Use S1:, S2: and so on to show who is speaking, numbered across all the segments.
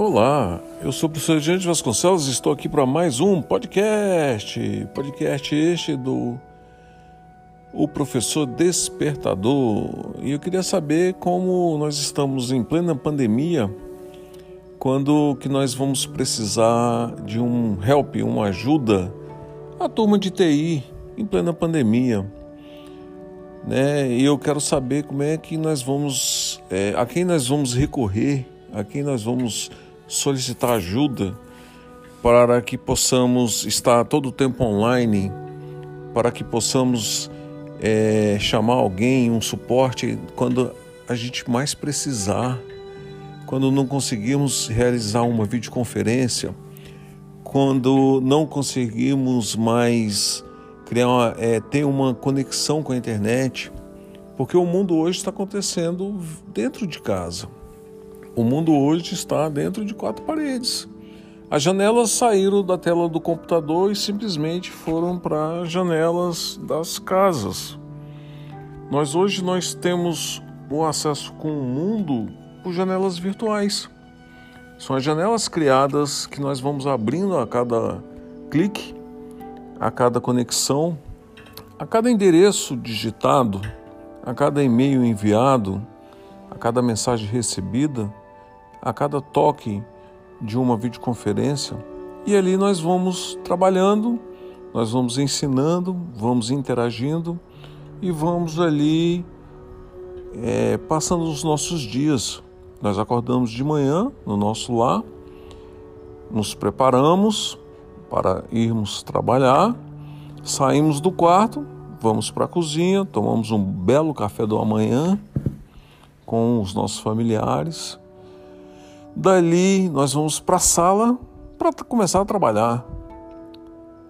S1: Olá, eu sou o professor Jean Vasconcelos e estou aqui para mais um podcast. Podcast este do O Professor Despertador. E eu queria saber como nós estamos em plena pandemia, quando que nós vamos precisar de um help, uma ajuda, a turma de TI em plena pandemia. Né? E eu quero saber como é que nós vamos, é, a quem nós vamos recorrer, a quem nós vamos solicitar ajuda para que possamos estar todo o tempo online, para que possamos é, chamar alguém, um suporte, quando a gente mais precisar, quando não conseguimos realizar uma videoconferência, quando não conseguimos mais criar uma, é, ter uma conexão com a internet, porque o mundo hoje está acontecendo dentro de casa. O mundo hoje está dentro de quatro paredes. As janelas saíram da tela do computador e simplesmente foram para janelas das casas. Nós hoje nós temos o acesso com o mundo por janelas virtuais. São as janelas criadas que nós vamos abrindo a cada clique, a cada conexão, a cada endereço digitado, a cada e-mail enviado, a cada mensagem recebida a cada toque de uma videoconferência e ali nós vamos trabalhando, nós vamos ensinando, vamos interagindo e vamos ali é, passando os nossos dias. Nós acordamos de manhã no nosso lar, nos preparamos para irmos trabalhar, saímos do quarto, vamos para a cozinha, tomamos um belo café da manhã com os nossos familiares Dali nós vamos para a sala para começar a trabalhar.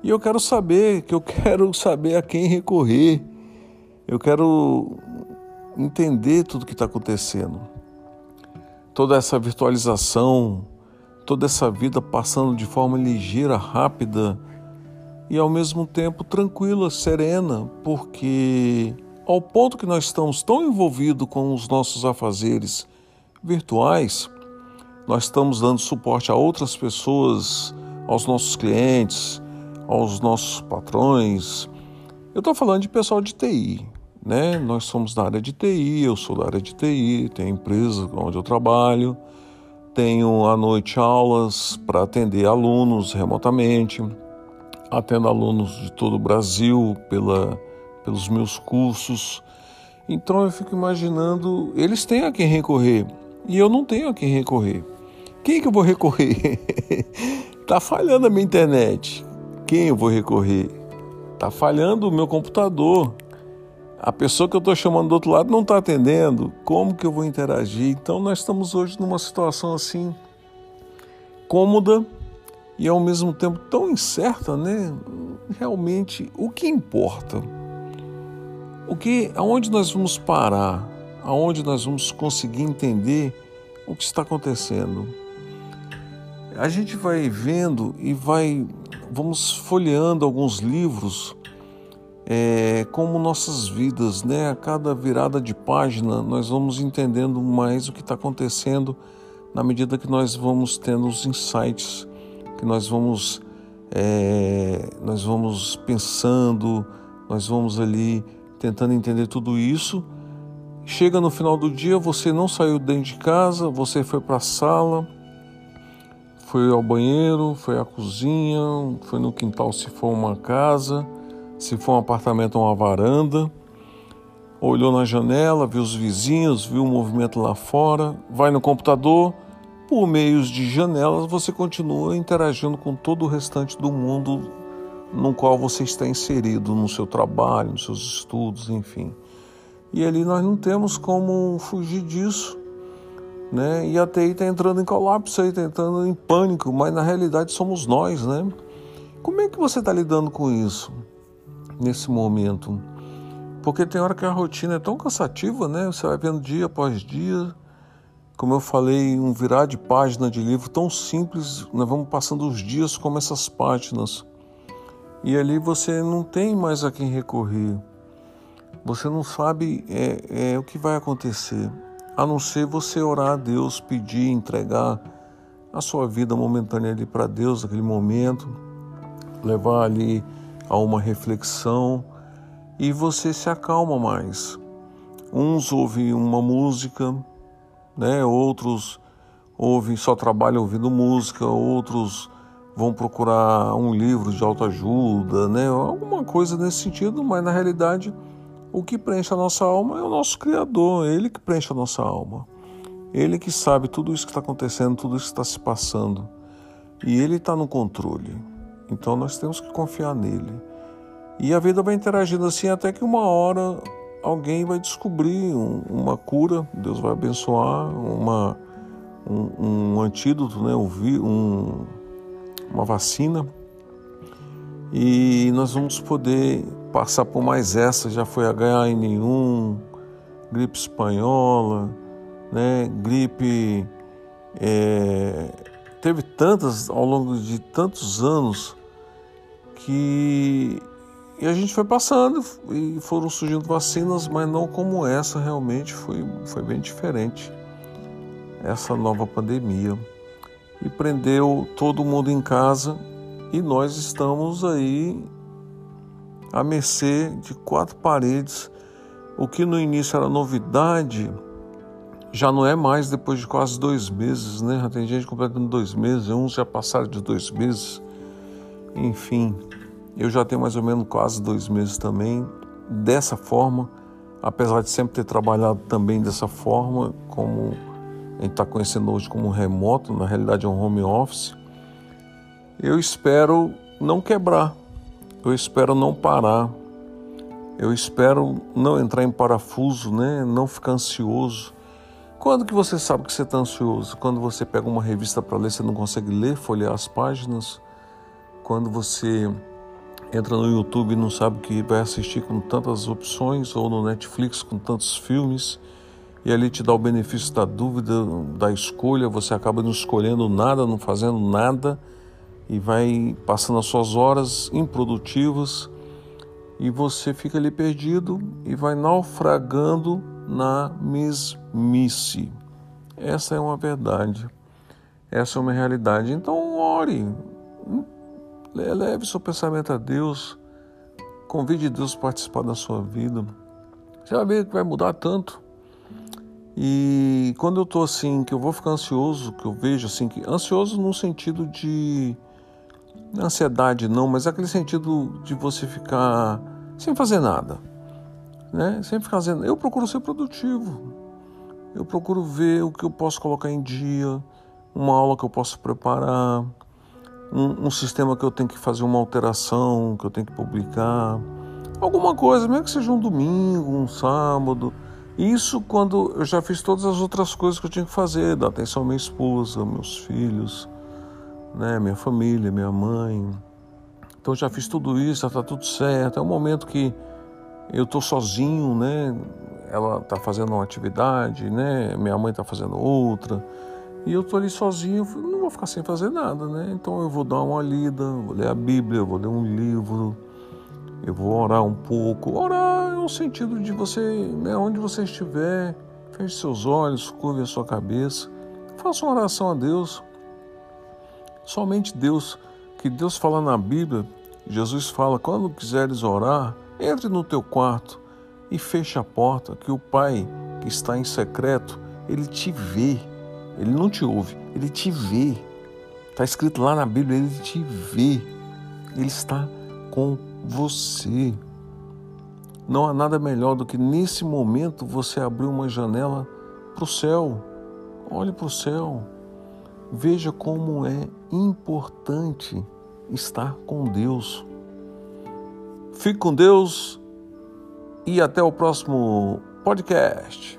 S1: E eu quero saber, que eu quero saber a quem recorrer. Eu quero entender tudo o que está acontecendo. Toda essa virtualização, toda essa vida passando de forma ligeira, rápida e ao mesmo tempo tranquila, serena, porque ao ponto que nós estamos tão envolvidos com os nossos afazeres virtuais, nós estamos dando suporte a outras pessoas, aos nossos clientes, aos nossos patrões. Eu estou falando de pessoal de TI, né? Nós somos da área de TI, eu sou da área de TI, tenho empresa onde eu trabalho, tenho à noite aulas para atender alunos remotamente, atendo alunos de todo o Brasil pela, pelos meus cursos. Então eu fico imaginando, eles têm a quem recorrer e eu não tenho a quem recorrer. Quem que eu vou recorrer? tá falhando a minha internet. Quem eu vou recorrer? Tá falhando o meu computador. A pessoa que eu estou chamando do outro lado não está atendendo. Como que eu vou interagir? Então nós estamos hoje numa situação assim cômoda e ao mesmo tempo tão incerta, né? Realmente, o que importa? O que, aonde nós vamos parar? Aonde nós vamos conseguir entender o que está acontecendo? a gente vai vendo e vai, vamos folheando alguns livros é, como nossas vidas, né? A cada virada de página nós vamos entendendo mais o que está acontecendo na medida que nós vamos tendo os insights, que nós vamos, é, nós vamos pensando, nós vamos ali tentando entender tudo isso. Chega no final do dia, você não saiu dentro de casa, você foi para a sala foi ao banheiro, foi à cozinha, foi no quintal se for uma casa, se for um apartamento uma varanda. Olhou na janela, viu os vizinhos, viu o movimento lá fora, vai no computador, por meios de janelas você continua interagindo com todo o restante do mundo no qual você está inserido, no seu trabalho, nos seus estudos, enfim. E ali nós não temos como fugir disso né? E a TI está entrando em colapso está entrando em pânico, mas na realidade somos nós, né? Como é que você está lidando com isso nesse momento? Porque tem hora que a rotina é tão cansativa, né? Você vai vendo dia após dia, como eu falei, um virar de página de livro tão simples, nós vamos passando os dias como essas páginas. E ali você não tem mais a quem recorrer. Você não sabe é, é, o que vai acontecer a não ser você orar a Deus, pedir, entregar a sua vida momentânea ali para Deus, naquele momento, levar ali a uma reflexão e você se acalma mais. Uns ouvem uma música, né? Outros ouvem só trabalham ouvindo música, outros vão procurar um livro de autoajuda, né? Alguma coisa nesse sentido, mas na realidade o que preenche a nossa alma é o nosso Criador, é Ele que preenche a nossa alma. Ele que sabe tudo isso que está acontecendo, tudo isso que está se passando. E Ele está no controle. Então nós temos que confiar nele. E a vida vai interagindo assim até que uma hora alguém vai descobrir um, uma cura, Deus vai abençoar, uma, um, um antídoto, né? um, uma vacina. E nós vamos poder passar por mais essa, já foi H1N1, gripe espanhola, né? gripe. É, teve tantas ao longo de tantos anos que e a gente foi passando e foram surgindo vacinas, mas não como essa realmente foi, foi bem diferente. Essa nova pandemia. E prendeu todo mundo em casa e nós estamos aí à mercê de quatro paredes. O que no início era novidade, já não é mais depois de quase dois meses, né? Já tem gente completando dois meses, uns já passaram de dois meses. Enfim, eu já tenho mais ou menos quase dois meses também dessa forma, apesar de sempre ter trabalhado também dessa forma, como a gente está conhecendo hoje como remoto, na realidade é um home office. Eu espero não quebrar, eu espero não parar, eu espero não entrar em parafuso, né? não ficar ansioso. Quando que você sabe que você está ansioso? Quando você pega uma revista para ler, você não consegue ler, folhear as páginas. Quando você entra no YouTube e não sabe o que vai assistir com tantas opções, ou no Netflix com tantos filmes, e ali te dá o benefício da dúvida, da escolha, você acaba não escolhendo nada, não fazendo nada, e vai passando as suas horas improdutivas, e você fica ali perdido e vai naufragando na mesmice. Essa é uma verdade, essa é uma realidade. Então, ore, Leve seu pensamento a Deus. Convide Deus a participar da sua vida. Você vai ver que vai mudar tanto. E quando eu estou assim, que eu vou ficar ansioso, que eu vejo assim, que ansioso no sentido de ansiedade não, mas é aquele sentido de você ficar sem fazer nada, né? Sem ficar fazendo. Eu procuro ser produtivo. Eu procuro ver o que eu posso colocar em dia, uma aula que eu posso preparar, um, um, sistema que eu tenho que fazer uma alteração, que eu tenho que publicar, alguma coisa, mesmo que seja um domingo, um sábado. Isso quando eu já fiz todas as outras coisas que eu tinha que fazer, dar atenção à minha esposa, meus filhos, né, minha família, minha mãe. Então já fiz tudo isso, já está tudo certo. É um momento que eu estou sozinho, né? Ela está fazendo uma atividade, né? Minha mãe está fazendo outra. E eu estou ali sozinho, não vou ficar sem fazer nada, né? Então eu vou dar uma lida, vou ler a Bíblia, vou ler um livro, eu vou orar um pouco. Orar é o sentido de você, né, onde você estiver, feche seus olhos, curve a sua cabeça, faça uma oração a Deus. Somente Deus, que Deus fala na Bíblia, Jesus fala: quando quiseres orar, entre no teu quarto e feche a porta, que o Pai que está em secreto, ele te vê ele não te ouve, ele te vê. Está escrito lá na Bíblia, ele te vê. Ele está com você. Não há nada melhor do que nesse momento você abrir uma janela para o céu. Olhe para o céu. Veja como é importante estar com Deus. Fique com Deus e até o próximo podcast.